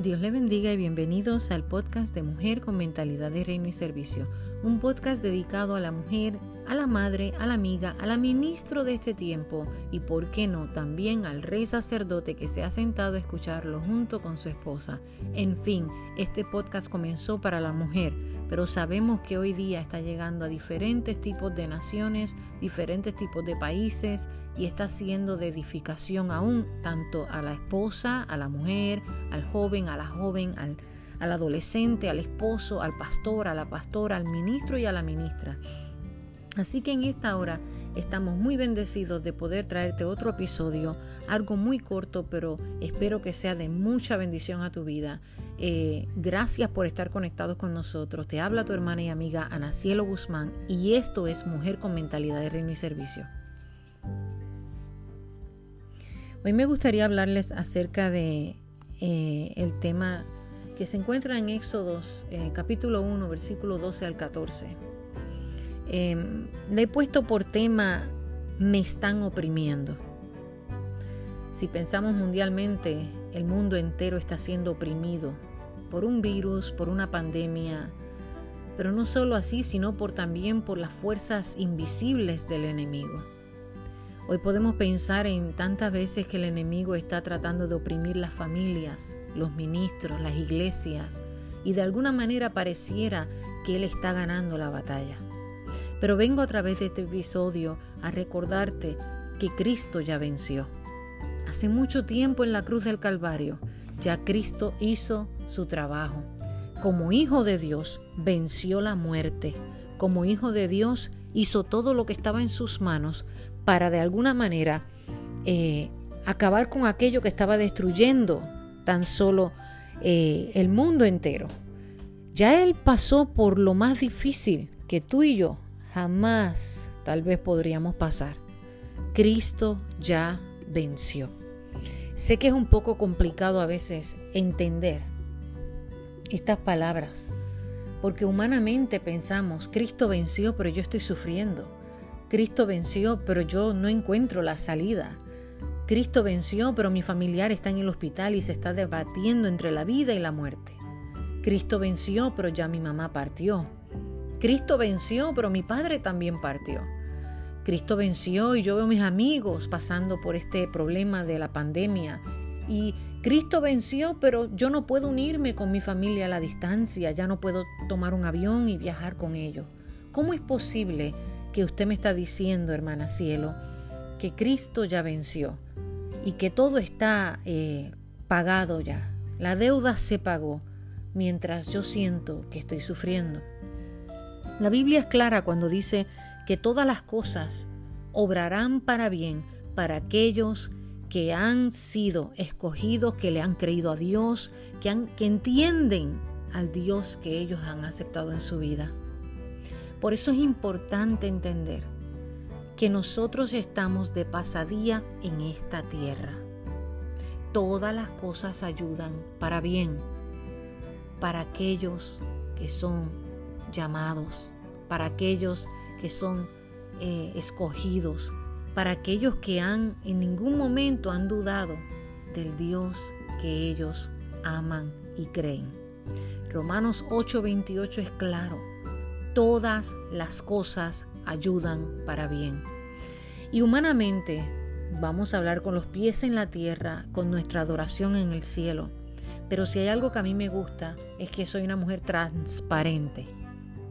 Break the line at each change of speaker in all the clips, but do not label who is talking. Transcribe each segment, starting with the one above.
Dios le bendiga y bienvenidos al podcast de Mujer con Mentalidad de Reino y Servicio, un podcast dedicado a la mujer, a la madre, a la amiga, a la ministro de este tiempo y, por qué no, también al rey sacerdote que se ha sentado a escucharlo junto con su esposa. En fin, este podcast comenzó para la mujer pero sabemos que hoy día está llegando a diferentes tipos de naciones, diferentes tipos de países y está siendo de edificación aún tanto a la esposa, a la mujer, al joven, a la joven, al, al adolescente, al esposo, al pastor, a la pastora, al ministro y a la ministra. Así que en esta hora estamos muy bendecidos de poder traerte otro episodio, algo muy corto, pero espero que sea de mucha bendición a tu vida. Eh, gracias por estar conectados con nosotros. Te habla tu hermana y amiga Ana Cielo Guzmán y esto es Mujer con Mentalidad de Reino y Servicio. Hoy me gustaría hablarles acerca de eh, tema que se encuentra en Éxodos eh, capítulo 1 versículo 12 al 14. Em, le he puesto por tema me están oprimiendo. Si pensamos mundialmente, el mundo entero está siendo oprimido por un virus, por una pandemia, pero no solo así, sino por también por las fuerzas invisibles del enemigo. Hoy podemos pensar en tantas veces que el enemigo está tratando de oprimir las familias, los ministros, las iglesias, y de alguna manera pareciera que él está ganando la batalla. Pero vengo a través de este episodio a recordarte que Cristo ya venció. Hace mucho tiempo en la cruz del Calvario, ya Cristo hizo su trabajo. Como hijo de Dios, venció la muerte. Como hijo de Dios, hizo todo lo que estaba en sus manos para de alguna manera eh, acabar con aquello que estaba destruyendo tan solo eh, el mundo entero. Ya Él pasó por lo más difícil que tú y yo jamás tal vez podríamos pasar. Cristo ya venció. Sé que es un poco complicado a veces entender estas palabras, porque humanamente pensamos, Cristo venció, pero yo estoy sufriendo. Cristo venció, pero yo no encuentro la salida. Cristo venció, pero mi familiar está en el hospital y se está debatiendo entre la vida y la muerte. Cristo venció, pero ya mi mamá partió. Cristo venció, pero mi padre también partió. Cristo venció y yo veo mis amigos pasando por este problema de la pandemia. Y Cristo venció, pero yo no puedo unirme con mi familia a la distancia, ya no puedo tomar un avión y viajar con ellos. ¿Cómo es posible que usted me está diciendo, hermana cielo, que Cristo ya venció y que todo está eh, pagado ya? La deuda se pagó mientras yo siento que estoy sufriendo. La Biblia es clara cuando dice que todas las cosas obrarán para bien para aquellos que han sido escogidos, que le han creído a Dios, que, que entienden al Dios que ellos han aceptado en su vida. Por eso es importante entender que nosotros estamos de pasadía en esta tierra. Todas las cosas ayudan para bien para aquellos que son llamados, para aquellos que son eh, escogidos, para aquellos que han en ningún momento han dudado del Dios que ellos aman y creen. Romanos 8:28 es claro, todas las cosas ayudan para bien. Y humanamente vamos a hablar con los pies en la tierra, con nuestra adoración en el cielo. Pero si hay algo que a mí me gusta es que soy una mujer transparente.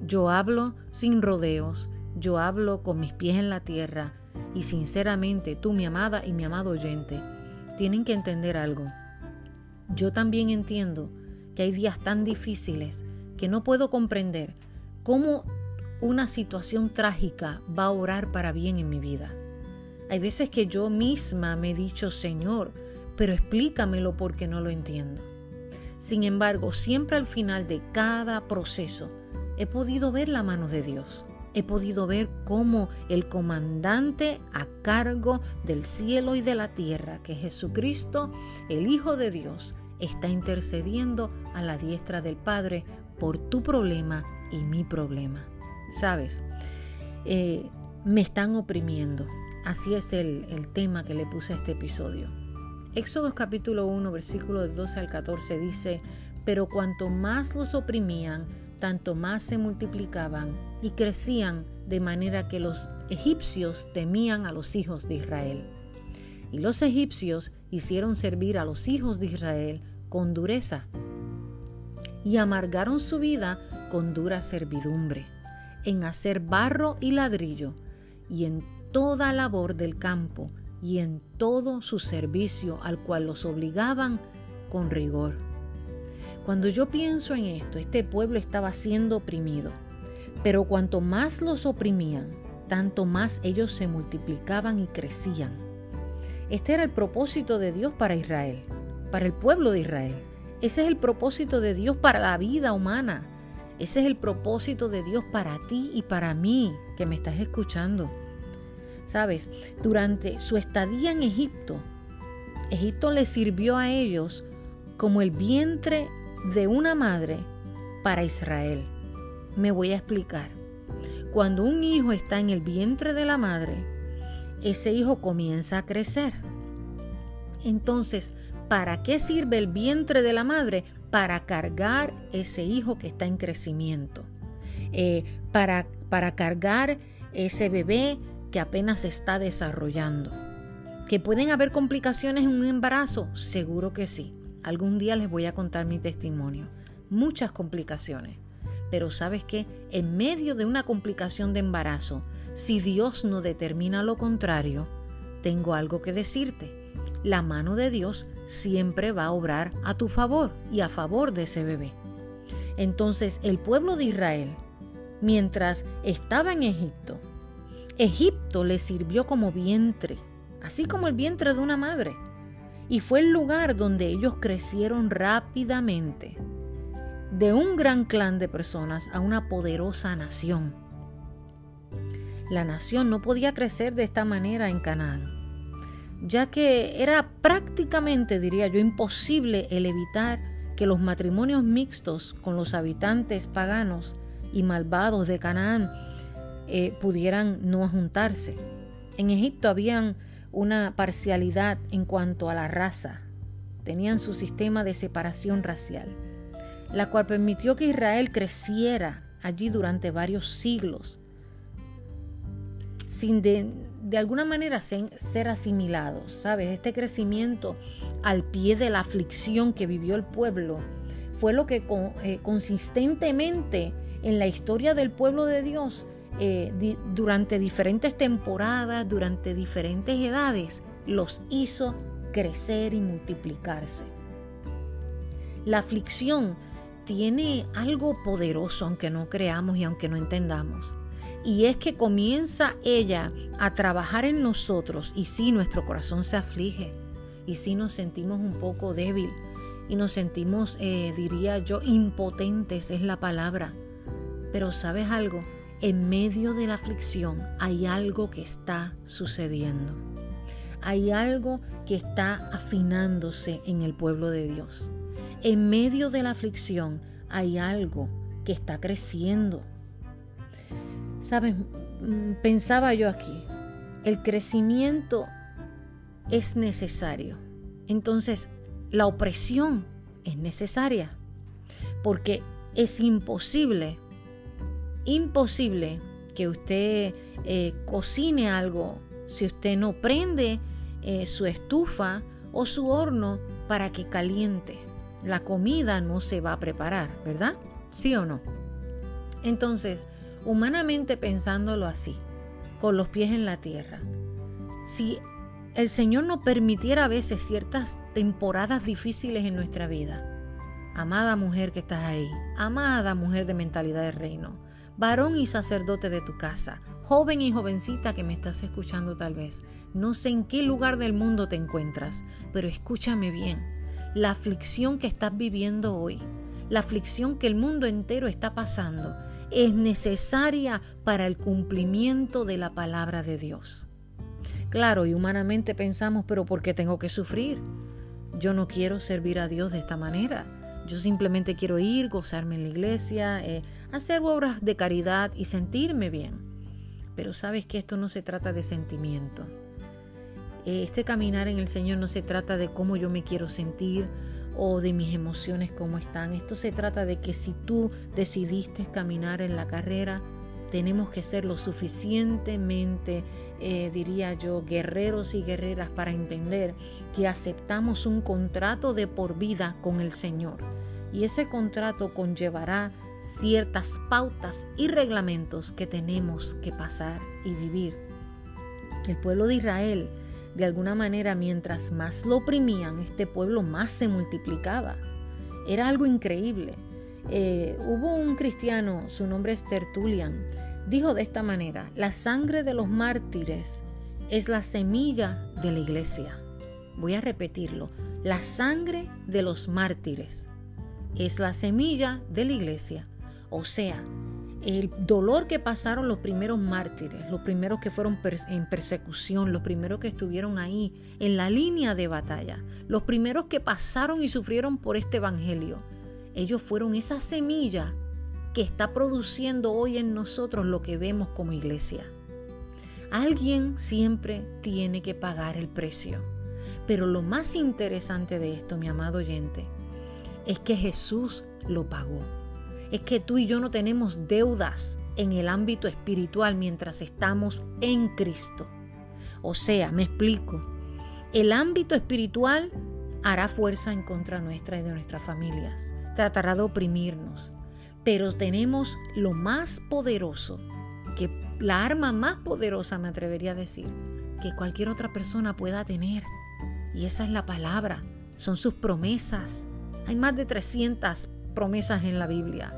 Yo hablo sin rodeos, yo hablo con mis pies en la tierra y sinceramente tú, mi amada y mi amado oyente, tienen que entender algo. Yo también entiendo que hay días tan difíciles que no puedo comprender cómo una situación trágica va a orar para bien en mi vida. Hay veces que yo misma me he dicho, Señor, pero explícamelo porque no lo entiendo. Sin embargo, siempre al final de cada proceso he podido ver la mano de Dios. He podido ver cómo el comandante a cargo del cielo y de la tierra, que es Jesucristo, el Hijo de Dios, está intercediendo a la diestra del Padre por tu problema y mi problema. ¿Sabes? Eh, me están oprimiendo. Así es el, el tema que le puse a este episodio. Éxodo capítulo 1, versículo 12 al 14 dice, pero cuanto más los oprimían, tanto más se multiplicaban y crecían de manera que los egipcios temían a los hijos de Israel. Y los egipcios hicieron servir a los hijos de Israel con dureza y amargaron su vida con dura servidumbre, en hacer barro y ladrillo, y en toda labor del campo, y en todo su servicio al cual los obligaban con rigor. Cuando yo pienso en esto, este pueblo estaba siendo oprimido, pero cuanto más los oprimían, tanto más ellos se multiplicaban y crecían. Este era el propósito de Dios para Israel, para el pueblo de Israel. Ese es el propósito de Dios para la vida humana. Ese es el propósito de Dios para ti y para mí que me estás escuchando. Sabes, durante su estadía en Egipto, Egipto les sirvió a ellos como el vientre de una madre para Israel. Me voy a explicar. Cuando un hijo está en el vientre de la madre, ese hijo comienza a crecer. Entonces, ¿para qué sirve el vientre de la madre? Para cargar ese hijo que está en crecimiento. Eh, para, para cargar ese bebé que apenas se está desarrollando. ¿Que pueden haber complicaciones en un embarazo? Seguro que sí. Algún día les voy a contar mi testimonio. Muchas complicaciones. Pero sabes qué? En medio de una complicación de embarazo, si Dios no determina lo contrario, tengo algo que decirte. La mano de Dios siempre va a obrar a tu favor y a favor de ese bebé. Entonces el pueblo de Israel, mientras estaba en Egipto, Egipto le sirvió como vientre, así como el vientre de una madre y fue el lugar donde ellos crecieron rápidamente, de un gran clan de personas a una poderosa nación. La nación no podía crecer de esta manera en Canaán, ya que era prácticamente, diría yo, imposible el evitar que los matrimonios mixtos con los habitantes paganos y malvados de Canaán eh, pudieran no juntarse. En Egipto habían una parcialidad en cuanto a la raza. Tenían su sistema de separación racial, la cual permitió que Israel creciera allí durante varios siglos, sin de, alguna manera ser, asimilados. ¿Sabes? Este crecimiento al pie de la aflicción que vivió el pueblo fue lo que eh, consistentemente en la historia del pueblo de Dios eh, durante diferentes temporadas, durante diferentes edades, los hizo crecer y multiplicarse. La aflicción tiene algo poderoso, aunque no creamos y aunque no entendamos. Y es que comienza ella a trabajar en nosotros y si nuestro corazón se aflige y si nos sentimos un poco débil y nos sentimos, eh, diría yo, impotentes, es la palabra. Pero sabes algo, en medio de la aflicción hay algo que está sucediendo. Hay algo que está afinándose en el pueblo de Dios. En medio de la aflicción hay algo que está creciendo. Sabes, mm, pensaba yo aquí, el crecimiento es necesario. Entonces, la opresión es necesaria porque es imposible imposible que usted eh, cocine algo si usted no prende eh, su estufa o su horno para que caliente. La comida no se va a preparar, ¿verdad? ¿Sí o no? Entonces, humanamente pensándolo así, con los pies en la tierra, si el Señor nos permitiera a veces ciertas temporadas difíciles en nuestra vida, amada mujer que estás ahí, amada mujer de mentalidad de reino, varón y sacerdote de tu casa, joven y jovencita que me estás escuchando tal vez. No sé en qué lugar del mundo te encuentras, pero escúchame bien. La aflicción que estás viviendo hoy, la aflicción que el mundo entero está pasando, es necesaria para el cumplimiento de la palabra de Dios. Claro, y humanamente pensamos, pero ¿por qué tengo que sufrir? Yo no quiero servir a Dios de esta manera. Yo simplemente quiero ir, gozarme en la iglesia, eh, hacer obras de caridad y sentirme bien. Pero sabes que esto no se trata de sentimiento. Este caminar en el Señor no se trata de cómo yo me quiero sentir o de mis emociones cómo están. Esto se trata de que si tú decidiste caminar en la carrera, tenemos que ser lo suficientemente, eh, diría yo, guerreros y guerreras para entender que aceptamos un contrato de por vida con el Señor. Y ese contrato conllevará ciertas pautas y reglamentos que tenemos que pasar y vivir. El pueblo de Israel de alguna manera, mientras más lo oprimían, este pueblo más se multiplicaba. Era algo increíble. Eh, hubo un cristiano, su nombre es Tertulian, dijo de esta manera, la sangre de los mártires es la semilla de la iglesia. Voy a repetirlo, la sangre de los mártires es la semilla de la iglesia. O sea, el dolor que pasaron los primeros mártires, los primeros que fueron en persecución, los primeros que estuvieron ahí en la línea de batalla, los primeros que pasaron y sufrieron por este evangelio. Ellos fueron esa semilla que está produciendo hoy en nosotros lo que vemos como iglesia. Alguien siempre tiene que pagar el precio. Pero lo más interesante de esto, mi amado oyente, es que Jesús lo pagó es que tú y yo no tenemos deudas en el ámbito espiritual mientras estamos en Cristo. O sea, me explico, el ámbito espiritual hará fuerza en contra nuestra y de nuestras familias, tratará de oprimirnos, pero tenemos lo más poderoso, que la arma más poderosa me atrevería a decir, que cualquier otra persona pueda tener. Y esa es la palabra, son sus promesas. Hay más de 300 promesas en la Biblia.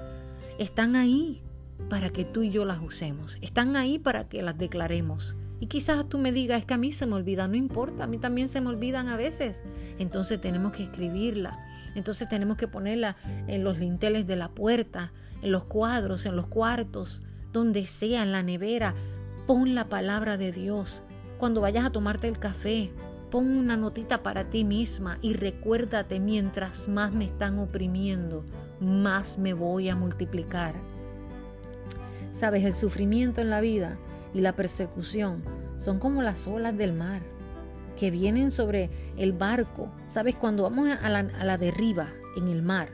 Están ahí para que tú y yo las usemos. Están ahí para que las declaremos. Y quizás tú me digas, es que a mí se me olvida, no importa, a mí también se me olvidan a veces. Entonces tenemos que escribirla. Entonces tenemos que ponerla en los linteles de la puerta, en los cuadros, en los cuartos, donde sea, en la nevera. Pon la palabra de Dios. Cuando vayas a tomarte el café, pon una notita para ti misma y recuérdate mientras más me están oprimiendo, más me voy a multiplicar. Sabes, el sufrimiento en la vida y la persecución son como las olas del mar que vienen sobre el barco. Sabes, cuando vamos a la, derriba en el mar,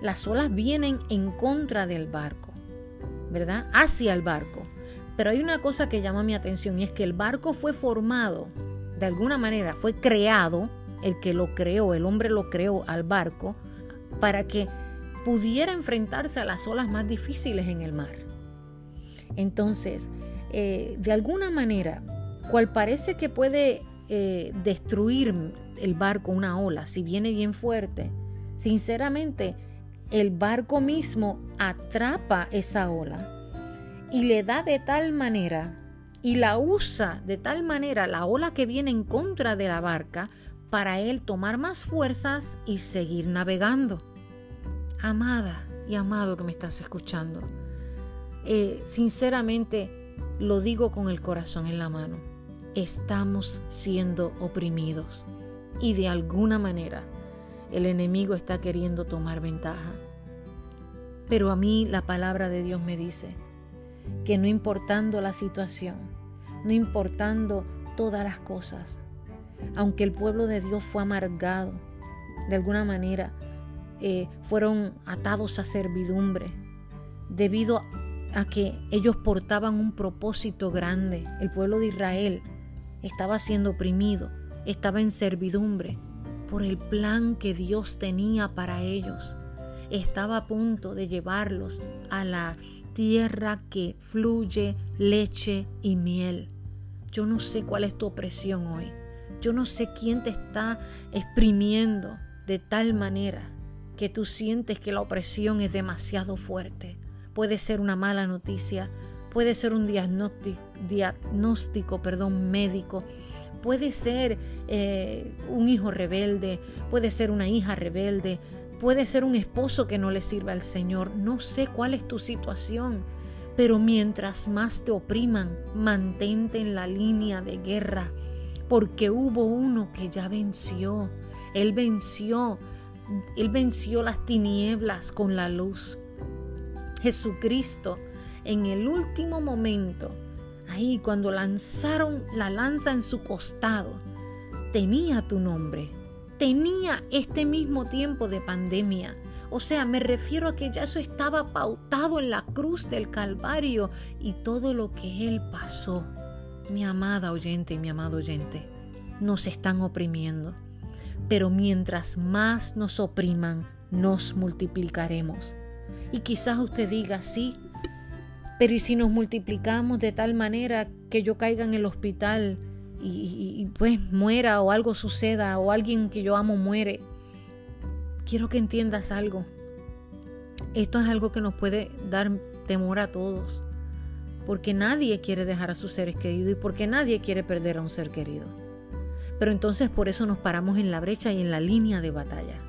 las olas vienen en contra del barco, ¿verdad? Hacia el barco. Pero hay una cosa que llama mi atención y es que el barco fue formado, de alguna manera, fue creado, el que lo creó, el hombre lo creó al barco, para que pudiera enfrentarse a las olas más difíciles en el mar. Entonces, eh, de alguna manera, cual parece que puede eh, destruir el barco una ola, si viene bien fuerte, sinceramente, el barco mismo atrapa esa ola y le da de tal manera y la usa de tal manera la ola que viene en contra de la barca para él tomar más fuerzas y seguir navegando amada y amado que me estás escuchando, eh, sinceramente lo digo con el corazón en la mano, estamos siendo oprimidos y de alguna manera el enemigo está queriendo tomar ventaja. Pero a mí la palabra de Dios me dice que no importando la situación, no importando todas las cosas, aunque el pueblo de Dios fue amargado, de alguna manera eh, fueron atados a servidumbre debido a que ellos portaban un propósito grande. El pueblo de Israel estaba siendo oprimido, estaba en servidumbre por el plan que Dios tenía para ellos. Estaba a punto de llevarlos a la tierra que fluye leche y miel. Yo no sé cuál es tu opresión hoy. Yo no sé quién te está exprimiendo de tal manera que tú sientes que la opresión es demasiado fuerte. Puede ser una mala noticia, puede ser un diagnóstico, perdón, médico, puede ser eh, un hijo rebelde, puede ser una hija rebelde, puede ser un esposo que no le sirva al Señor. No sé cuál es tu situación, pero mientras más te opriman, mantente en la línea de guerra, porque hubo uno que ya venció. Él venció él venció las tinieblas con la luz. Jesucristo, en el último momento, ahí cuando lanzaron la lanza en su costado, tenía tu nombre, tenía este mismo tiempo de pandemia. O sea, me refiero a que ya eso estaba pautado en la cruz del Calvario y todo lo que Él pasó. Mi amada oyente y mi amado oyente, nos están oprimiendo. Pero mientras más nos opriman, nos multiplicaremos. Y quizás usted diga, sí, pero ¿y si nos multiplicamos de tal manera que yo caiga en el hospital y, pues muera o algo suceda o alguien que yo amo muere? Quiero que entiendas algo. Esto es algo que nos puede dar temor a todos. Porque nadie quiere dejar a sus seres queridos y porque nadie quiere perder a un ser querido. Pero entonces por eso nos paramos en la brecha y en la línea de batalla.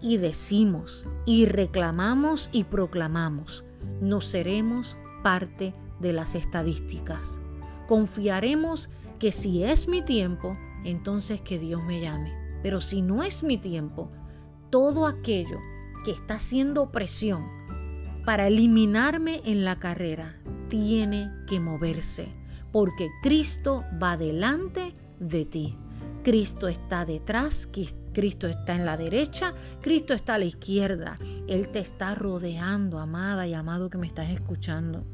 Y decimos, y reclamamos y proclamamos, no seremos parte de las estadísticas. Confiaremos que si es mi tiempo, entonces que Dios me llame. Pero si no es mi tiempo, todo aquello que está haciendo presión para eliminarme en la carrera tiene que moverse, porque Cristo va delante de ti. Cristo está detrás, Cristo está en la derecha, Cristo está a la izquierda. Él te está rodeando, amada y amado que me estás escuchando.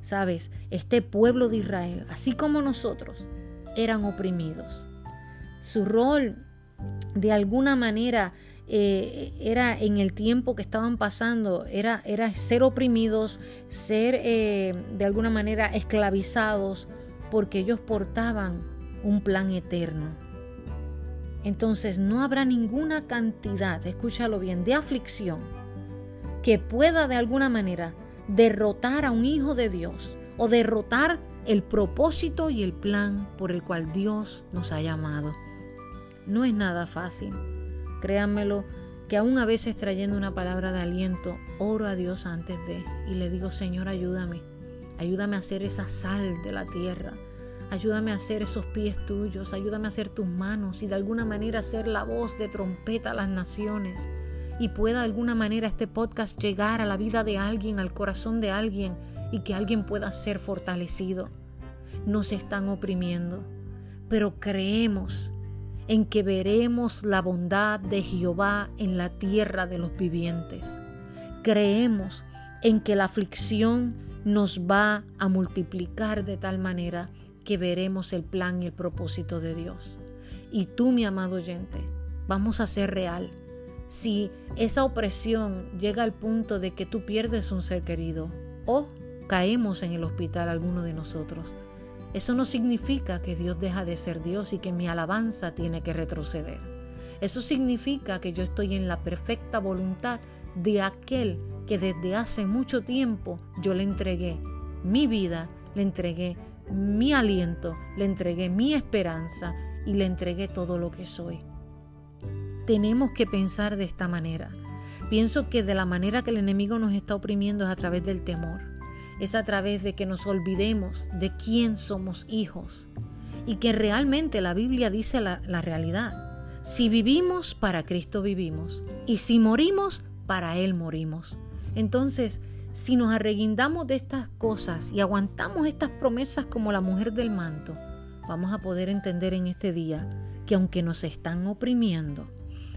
Sabes, este pueblo de Israel, así como nosotros, eran oprimidos. Su rol, de alguna manera, eh, era en el tiempo que estaban pasando, era, ser oprimidos, ser eh, de alguna manera esclavizados, porque ellos portaban un plan eterno entonces no habrá ninguna cantidad, escúchalo bien, de aflicción que pueda de alguna manera derrotar a un hijo de Dios o derrotar el propósito y el plan por el cual Dios nos ha llamado. No es nada fácil. Créanmelo, que aún a veces trayendo una palabra de aliento, oro a Dios antes de y le digo, Señor, ayúdame. Ayúdame a ser esa sal de la tierra Ayúdame a hacer esos pies tuyos, ayúdame a hacer tus manos y de alguna manera ser la voz de trompeta a las naciones y pueda de alguna manera este podcast llegar a la vida de alguien, al corazón de alguien y que alguien pueda ser fortalecido. Nos están oprimiendo, pero creemos en que veremos la bondad de Jehová en la tierra de los vivientes. Creemos en que la aflicción nos va a multiplicar de tal manera que veremos el plan y el propósito de Dios. Y tú, mi amado oyente, vamos a ser real. Si esa opresión llega al punto de que tú pierdes un ser querido o caemos en el hospital alguno de nosotros, eso no significa que Dios deja de ser Dios y que mi alabanza tiene que retroceder. Eso significa que yo estoy en la perfecta voluntad de aquel que desde hace mucho tiempo yo le entregué mi vida, le entregué mi aliento, le entregué mi esperanza y le entregué todo lo que soy. Tenemos que pensar de esta manera. Pienso que de la manera que el enemigo nos está oprimiendo es a través del temor. Es a través de que nos olvidemos de quién somos hijos. Y que realmente la Biblia dice la, la realidad. Si vivimos, para Cristo vivimos. Y si morimos, para Él morimos. Entonces, si nos arreguindamos de estas cosas y aguantamos estas promesas como la mujer del manto, vamos a poder entender en este día que aunque nos están oprimiendo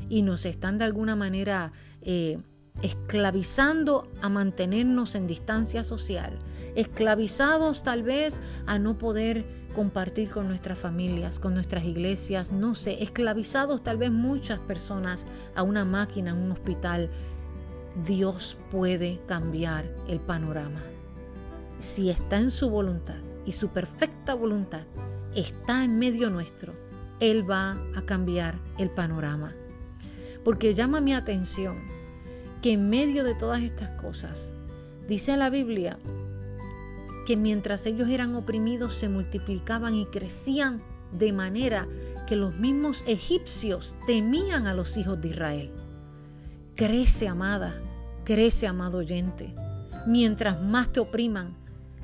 y nos están de alguna manera eh, esclavizando a mantenernos en distancia social, esclavizados tal vez a no poder compartir con nuestras familias, con nuestras iglesias, no sé, esclavizados tal vez muchas personas a una máquina, en un hospital, Dios puede cambiar el panorama. Si está en su voluntad y su perfecta voluntad está en medio nuestro, Él va a cambiar el panorama. Porque llama mi atención que en medio de todas estas cosas, dice la Biblia que mientras ellos eran oprimidos se multiplicaban y crecían de manera que los mismos egipcios temían a los hijos de Israel. Crece, amada, crece, amado oyente. Mientras más te opriman,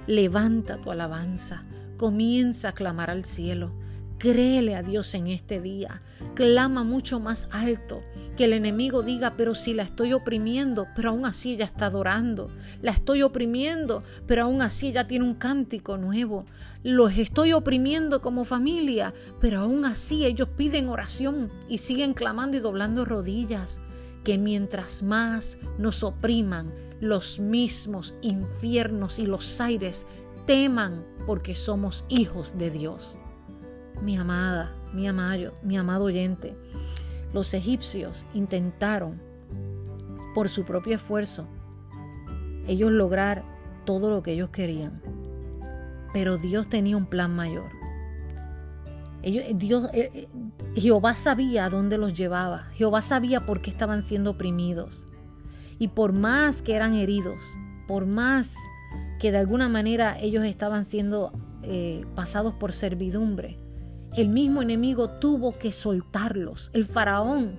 levanta tu alabanza, comienza a clamar al cielo, Créele a Dios en este día. Clama mucho más alto. Que el enemigo diga, pero si la estoy oprimiendo, pero aún así ella está adorando. La estoy oprimiendo, pero aún así ella tiene un cántico nuevo. Los estoy oprimiendo como familia, pero aún así ellos piden oración y siguen clamando y doblando rodillas. Que mientras más nos opriman, los mismos infiernos y los aires teman porque somos hijos de Dios mi amada, mi amado, mi amado oyente, los egipcios intentaron por su propio esfuerzo ellos lograr todo lo que ellos querían. Pero Dios tenía un plan mayor. Dios, eh, eh, Jehová sabía a dónde los llevaba. Jehová sabía por qué estaban siendo oprimidos. Y por más que eran heridos, por más que de alguna manera ellos estaban siendo eh, pasados por servidumbre, el mismo enemigo tuvo que soltarlos. El faraón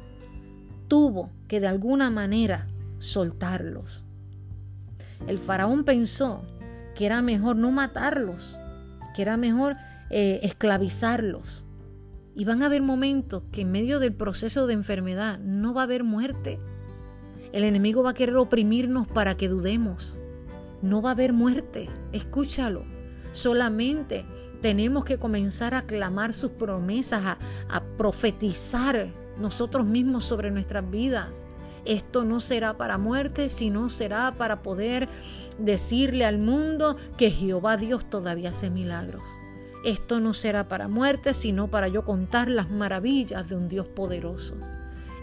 tuvo que de alguna manera soltarlos. El faraón pensó que era mejor no matarlos, que era mejor eh, esclavizarlos. Y van a haber momentos que en medio del proceso de enfermedad no va a haber muerte. El enemigo va a querer oprimirnos para que dudemos. No va a haber muerte. Escúchalo. Solamente tenemos que comenzar a clamar sus promesas, a, profetizar nosotros mismos sobre nuestras vidas. Esto no será para muerte, sino será para poder decirle al mundo que Jehová Dios todavía hace milagros. Esto no será para muerte, sino para yo contar las maravillas de un Dios poderoso.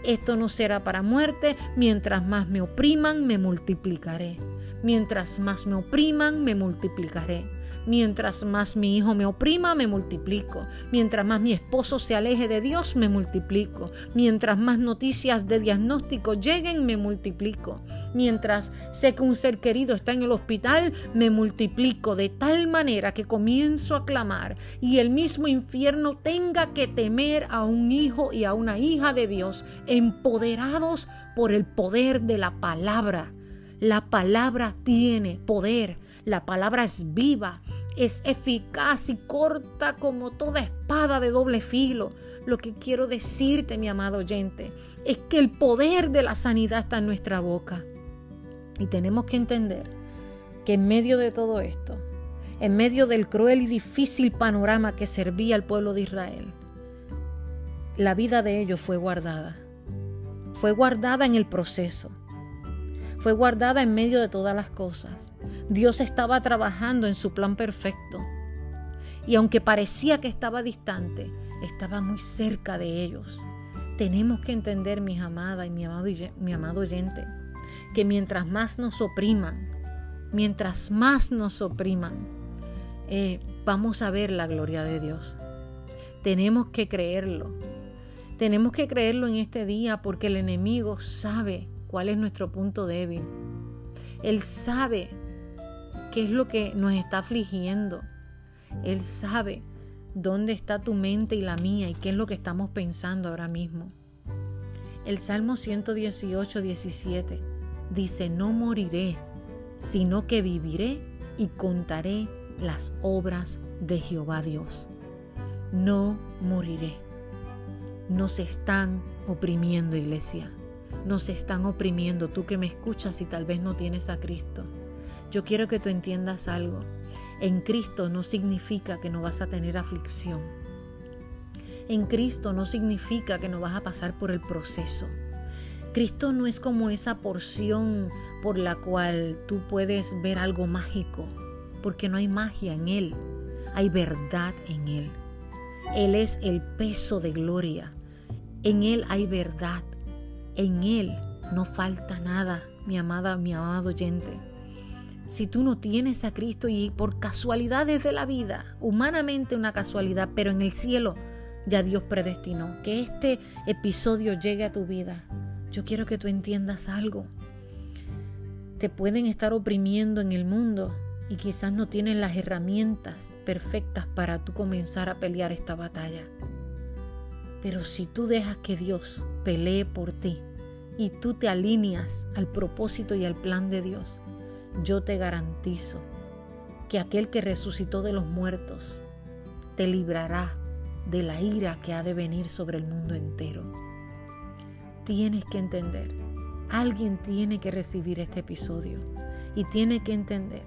Esto no será para muerte, mientras más me opriman, me multiplicaré. Mientras más me opriman, me multiplicaré. Mientras más mi hijo me oprima, me multiplico. Mientras más mi esposo se aleje de Dios, me multiplico. Mientras más noticias de diagnóstico lleguen, me multiplico. Mientras sé que un ser querido está en el hospital, me multiplico de tal manera que comienzo a clamar y el mismo infierno tenga que temer a un hijo y a una hija de Dios empoderados por el poder de la palabra. La palabra tiene poder. La palabra es viva es eficaz y corta como toda espada de doble filo. Lo que quiero decirte, mi amado oyente, es que el poder de la sanidad está en nuestra boca. Y tenemos que entender que en medio de todo esto, en medio del cruel y difícil panorama que servía al pueblo de Israel, la vida de ellos fue guardada. Fue guardada en el proceso. Fue guardada en medio de todas las cosas. Dios estaba trabajando en su plan perfecto. Y aunque parecía que estaba distante, estaba muy cerca de ellos. Tenemos que entender, mis amadas y mi amado, mi amado oyente, que mientras más nos opriman, mientras más nos opriman, eh, vamos a ver la gloria de Dios. Tenemos que creerlo. Tenemos que creerlo en este día porque el enemigo sabe cuál es nuestro punto débil. Él sabe qué es lo que nos está afligiendo. Él sabe dónde está tu mente y la mía y qué es lo que estamos pensando ahora mismo. El Salmo 118, 17 dice, no moriré, sino que viviré y contaré las obras de Jehová Dios. No moriré. Nos están oprimiendo, iglesia. Nos están oprimiendo. Tú que me escuchas y tal vez no tienes a Cristo. Yo quiero que tú entiendas algo. En Cristo no significa que no vas a tener aflicción. En Cristo no significa que no vas a pasar por el proceso. Cristo no es como esa porción por la cual tú puedes ver algo mágico, porque no hay magia en Él, hay verdad en Él. Él es el peso de gloria. En Él hay verdad. En Él no falta nada, mi amada, mi amado oyente si tú no tienes a Cristo y por casualidades de la vida, humanamente una casualidad, pero en el cielo ya Dios predestinó que este episodio llegue a tu vida, yo quiero que tú entiendas algo. Te pueden estar oprimiendo en el mundo y quizás no tienen las herramientas perfectas para tú comenzar a pelear esta batalla. Pero si tú dejas que Dios pelee por ti y tú te alineas al propósito y al plan de Dios, yo te garantizo que aquel que resucitó de los muertos te librará de la ira que ha de venir sobre el mundo entero. Tienes que entender, alguien tiene que recibir este episodio y tiene que entender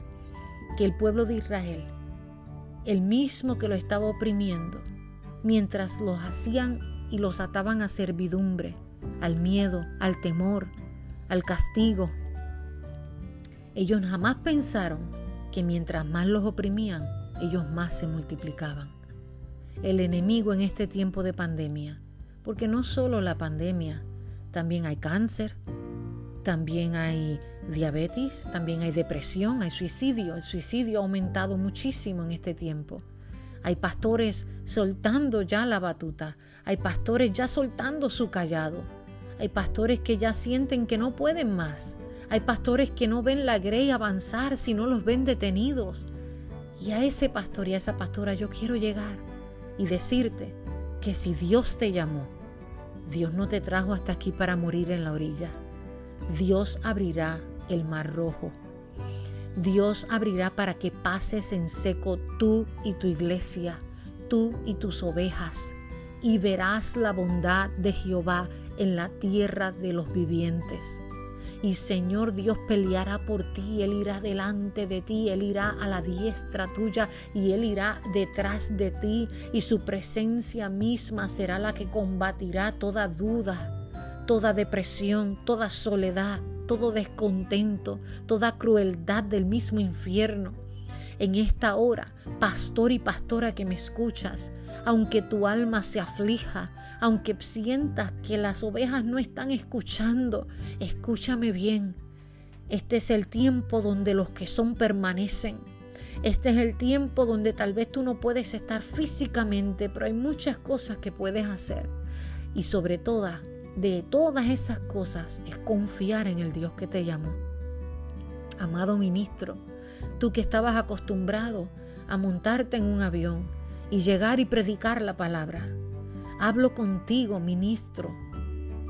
que el pueblo de Israel, el mismo que lo estaba oprimiendo, mientras los hacían y los ataban a servidumbre, al miedo, al temor, al castigo, ellos jamás pensaron que mientras más los oprimían, ellos más se multiplicaban. El enemigo en este tiempo de pandemia, porque no solo la pandemia, también hay cáncer, también hay diabetes, también hay depresión, hay suicidio. El suicidio ha aumentado muchísimo en este tiempo. Hay pastores soltando ya la batuta, hay pastores ya soltando su callado, hay pastores que ya sienten que no pueden más, hay pastores que no ven la grey avanzar, sino los ven detenidos. Y a ese pastor y a esa pastora yo quiero llegar y decirte que si Dios te llamó, Dios no te trajo hasta aquí para morir en la orilla. Dios abrirá el mar rojo. Dios abrirá para que pases en seco tú y tu iglesia, tú y tus ovejas, y verás la bondad de Jehová en la tierra de los vivientes. Y Señor Dios peleará por ti, Él irá delante de ti, Él irá a la diestra tuya y Él irá detrás de ti y su presencia misma será la que combatirá toda duda, toda depresión, toda soledad, todo descontento, toda crueldad del mismo infierno. En esta hora, pastor y pastora que me escuchas, aunque tu alma se aflija, aunque sientas que las ovejas no están escuchando, escúchame bien. Este es el tiempo donde los que son permanecen. Este es el tiempo donde tal vez tú no puedes estar físicamente, pero hay muchas cosas que puedes hacer. Y sobre todo, de todas esas cosas es confiar en el Dios que te llamó. Amado ministro, tú que estabas acostumbrado a montarte en un avión y llegar y predicar la palabra, Hablo contigo, ministro,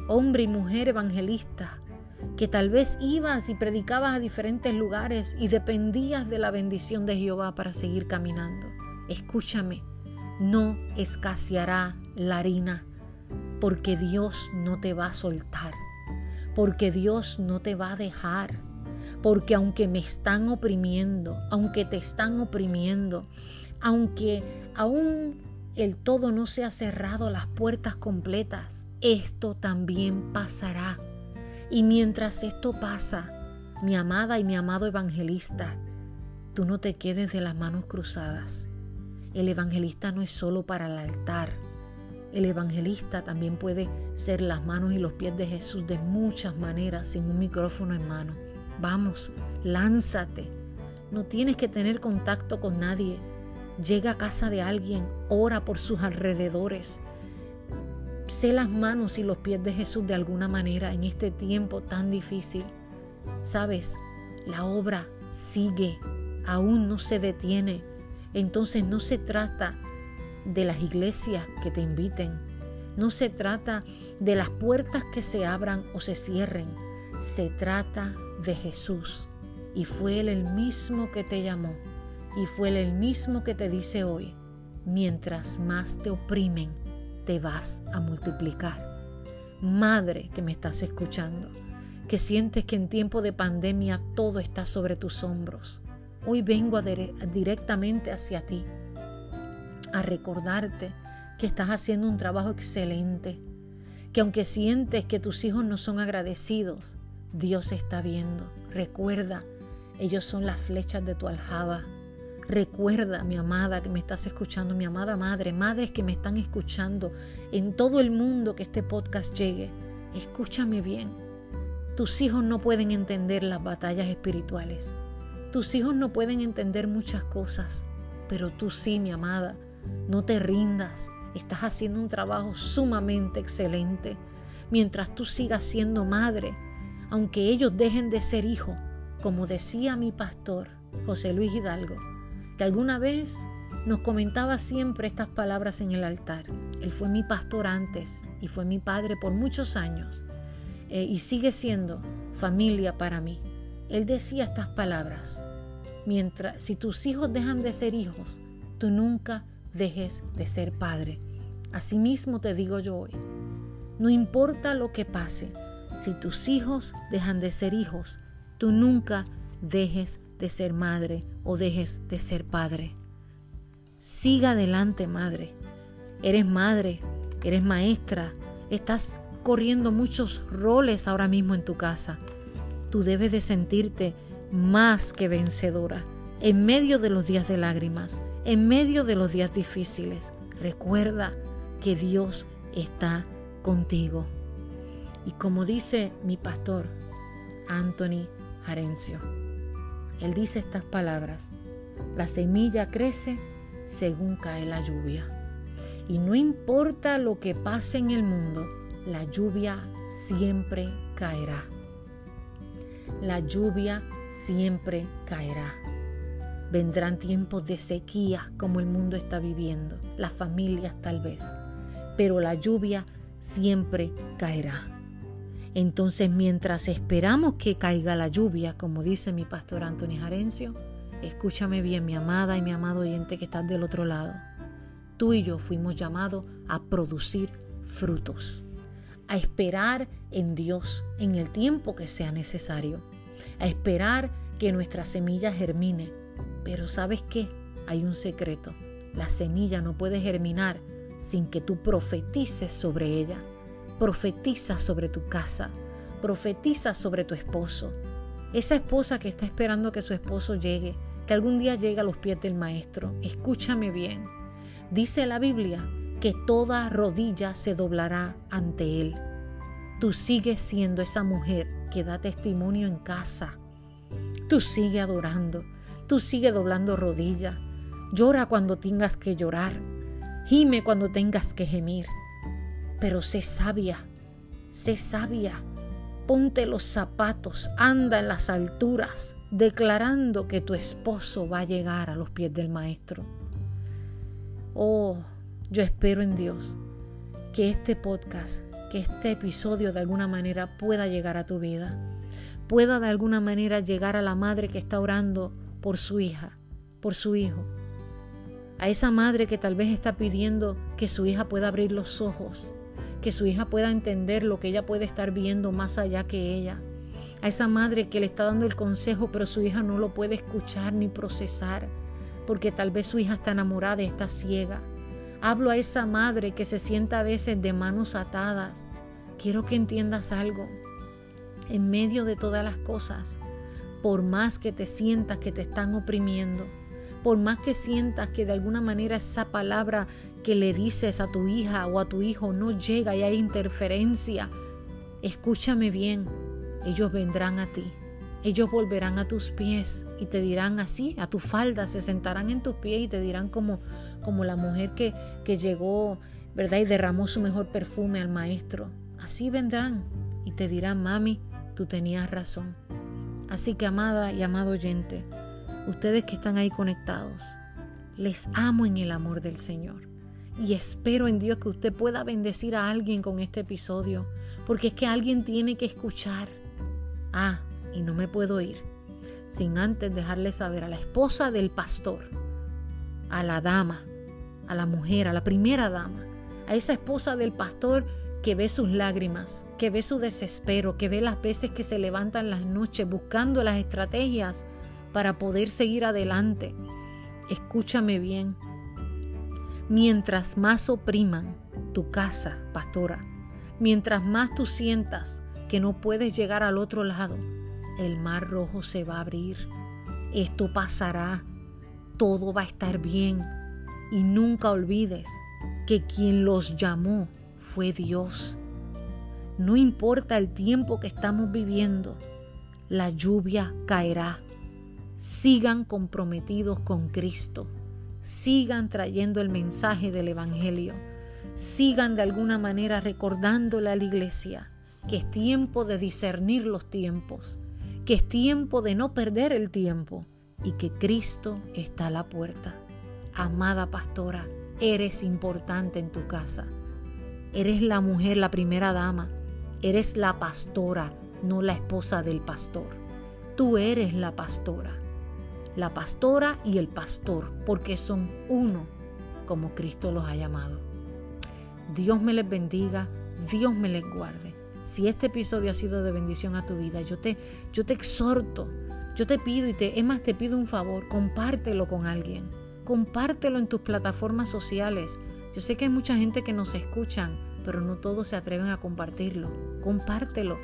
hombre y mujer evangelista, que tal vez ibas y predicabas a diferentes lugares y dependías de la bendición de Jehová para seguir caminando. Escúchame, no escaseará la harina, porque Dios no te va a soltar, porque Dios no te va a dejar, porque aunque me están oprimiendo, aunque te están oprimiendo, aunque aún el todo no se ha cerrado las puertas completas. Esto también pasará. Y mientras esto pasa, mi amada y mi amado evangelista, tú no te quedes de las manos cruzadas. El evangelista no es solo para el altar. El evangelista también puede ser las manos y los pies de Jesús de muchas maneras sin un micrófono en mano. Vamos, lánzate. No tienes que tener contacto con nadie llega a casa de alguien, ora por sus alrededores. Sé las manos y los pies de Jesús de alguna manera en este tiempo tan difícil. Sabes, la obra sigue, aún no se detiene. Entonces no se trata de las iglesias que te inviten, no se trata de las puertas que se abran o se cierren, se trata de Jesús. Y fue Él el mismo que te llamó y fue el mismo que te dice hoy, mientras más te oprimen, te vas a multiplicar. Madre que me estás escuchando, que sientes que en tiempo de pandemia todo está sobre tus hombros. Hoy vengo directamente hacia ti a recordarte que estás haciendo un trabajo excelente, que aunque sientes que tus hijos no son agradecidos, Dios está viendo. Recuerda, ellos son las flechas de tu aljaba Recuerda, mi amada que me estás escuchando, mi amada madre, madres que me están escuchando en todo el mundo que este podcast llegue, escúchame bien. Tus hijos no pueden entender las batallas espirituales. Tus hijos no pueden entender muchas cosas, pero tú sí, mi amada. No te rindas. Estás haciendo un trabajo sumamente excelente. Mientras tú sigas siendo madre, aunque ellos dejen de ser hijos, como decía mi pastor José Luis Hidalgo, alguna vez nos comentaba siempre estas palabras en el altar. Él fue mi pastor antes y fue mi padre por muchos años eh, y sigue siendo familia para mí. Él decía estas palabras, mientras si tus hijos dejan de ser hijos, tú nunca dejes de ser padre. Asimismo te digo yo hoy, no importa lo que pase, si tus hijos dejan de ser hijos, tú nunca dejes de ser madre o dejes de ser padre. Siga adelante, madre. Eres madre, eres maestra, estás corriendo muchos roles ahora mismo en tu casa. Tú debes de sentirte más que vencedora en medio de los días de lágrimas, en medio de los días difíciles. Recuerda que Dios está contigo. Y como dice mi pastor, Anthony Jarencio, él dice estas palabras, la semilla crece según cae la lluvia. Y no importa lo que pase en el mundo, la lluvia siempre caerá. La lluvia siempre caerá. Vendrán tiempos de sequía como el mundo está viviendo, las familias tal vez, pero la lluvia siempre caerá. Entonces, mientras esperamos que caiga la lluvia, como dice mi pastor Antonio Jarencio, escúchame bien, mi amada y mi amado oyente que estás del otro lado. Tú y yo fuimos llamados a producir frutos, a esperar en Dios en el tiempo que sea necesario, a esperar que nuestra semilla germine. Pero ¿sabes qué? Hay un secreto. La semilla no puede germinar sin que tú profetices sobre ella profetiza sobre tu casa, profetiza sobre tu esposo. Esa esposa que está esperando que su esposo llegue, que algún día llegue a los pies del maestro, escúchame bien. Dice la Biblia que toda rodilla se doblará ante él. Tú sigues siendo esa mujer que da testimonio en casa. Tú sigues adorando, tú sigues doblando rodillas. Llora cuando tengas que llorar. Gime cuando tengas que gemir pero sé sabia, sé sabia. Ponte los zapatos, anda en las alturas, declarando que tu esposo va a llegar a los pies del Maestro. Oh, yo espero en Dios que este podcast, que este episodio de alguna manera pueda llegar a tu vida, pueda de alguna manera llegar a la madre que está orando por su hija, por su hijo, a esa madre que tal vez está pidiendo que su hija pueda abrir los ojos, que su hija pueda entender lo que ella puede estar viendo más allá que ella. A esa madre que le está dando el consejo, pero su hija no lo puede escuchar ni procesar, porque tal vez su hija está enamorada y está ciega. Hablo a esa madre que se sienta a veces de manos atadas. Quiero que entiendas algo. En medio de todas las cosas, por más que te sientas que te están oprimiendo, por más que sientas que de alguna manera esa palabra que le dices a tu hija o a tu hijo no llega y hay interferencia, escúchame bien, ellos vendrán a ti. Ellos volverán a tus pies y te dirán así, a tu falda, se sentarán en tus pies y te dirán como, como la mujer que, que llegó, ¿verdad? Y derramó su mejor perfume al maestro. Así vendrán y te dirán, mami, tú tenías razón. Así que, amada y amado oyente, ustedes que están ahí conectados, les amo en el amor del Señor. Y espero en Dios que usted pueda bendecir a alguien con este episodio, porque es que alguien tiene que escuchar. Ah, y no me puedo ir sin antes dejarle saber a la esposa del pastor, a la dama, a la mujer, a la primera dama, a esa esposa del pastor que ve sus lágrimas, que ve su desespero, que ve las veces que se levantan las noches buscando las estrategias para poder seguir adelante. Escúchame bien, Mientras más opriman tu casa, pastora, mientras más tú sientas que no puedes llegar al otro lado, el mar rojo se va a abrir. Esto pasará, todo va a estar bien. Y nunca olvides que quien los llamó fue Dios. No importa el tiempo que estamos viviendo, la lluvia caerá. Sigan comprometidos con Cristo sigan trayendo el mensaje del Evangelio, sigan de alguna manera recordándole a la iglesia que es tiempo de discernir los tiempos, que es tiempo de no perder el tiempo y que Cristo está a la puerta. Amada pastora, eres importante en tu casa. Eres la mujer, la primera dama. Eres la pastora, no la esposa del pastor. Tú eres la pastora la pastora y el pastor, porque son uno como Cristo los ha llamado. Dios me les bendiga, Dios me les guarde. Si este episodio ha sido de bendición a tu vida, yo te, yo te exhorto, yo te pido y te, es más, te pido un favor, compártelo con alguien, compártelo en tus plataformas sociales. Yo sé que hay mucha gente que nos escuchan, pero no todos se atreven a compartirlo. Compártelo.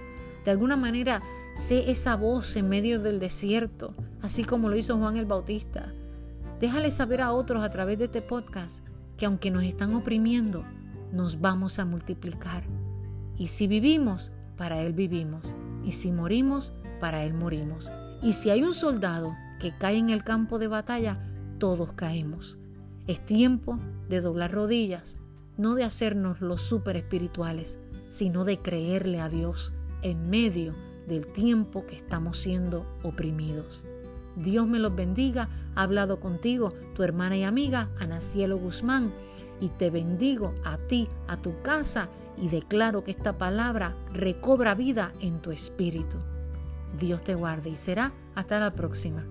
De alguna manera, sé esa voz en medio del desierto, así como lo hizo Juan el Bautista. Déjale saber a otros a través de este podcast que aunque nos están oprimiendo, nos vamos a multiplicar. Y si vivimos, para Él vivimos. Y si morimos, para Él morimos. Y si hay un soldado que cae en el campo de batalla, todos caemos. Es tiempo de doblar rodillas, no de hacernos los super espirituales, sino de creerle a Dios en medio del tiempo que estamos siendo oprimidos. Dios me los bendiga. Ha hablado contigo tu hermana y amiga Ana Cielo Guzmán y te bendigo a ti, a tu casa y declaro que esta palabra recobra vida en tu espíritu. Dios te guarde y será hasta la próxima.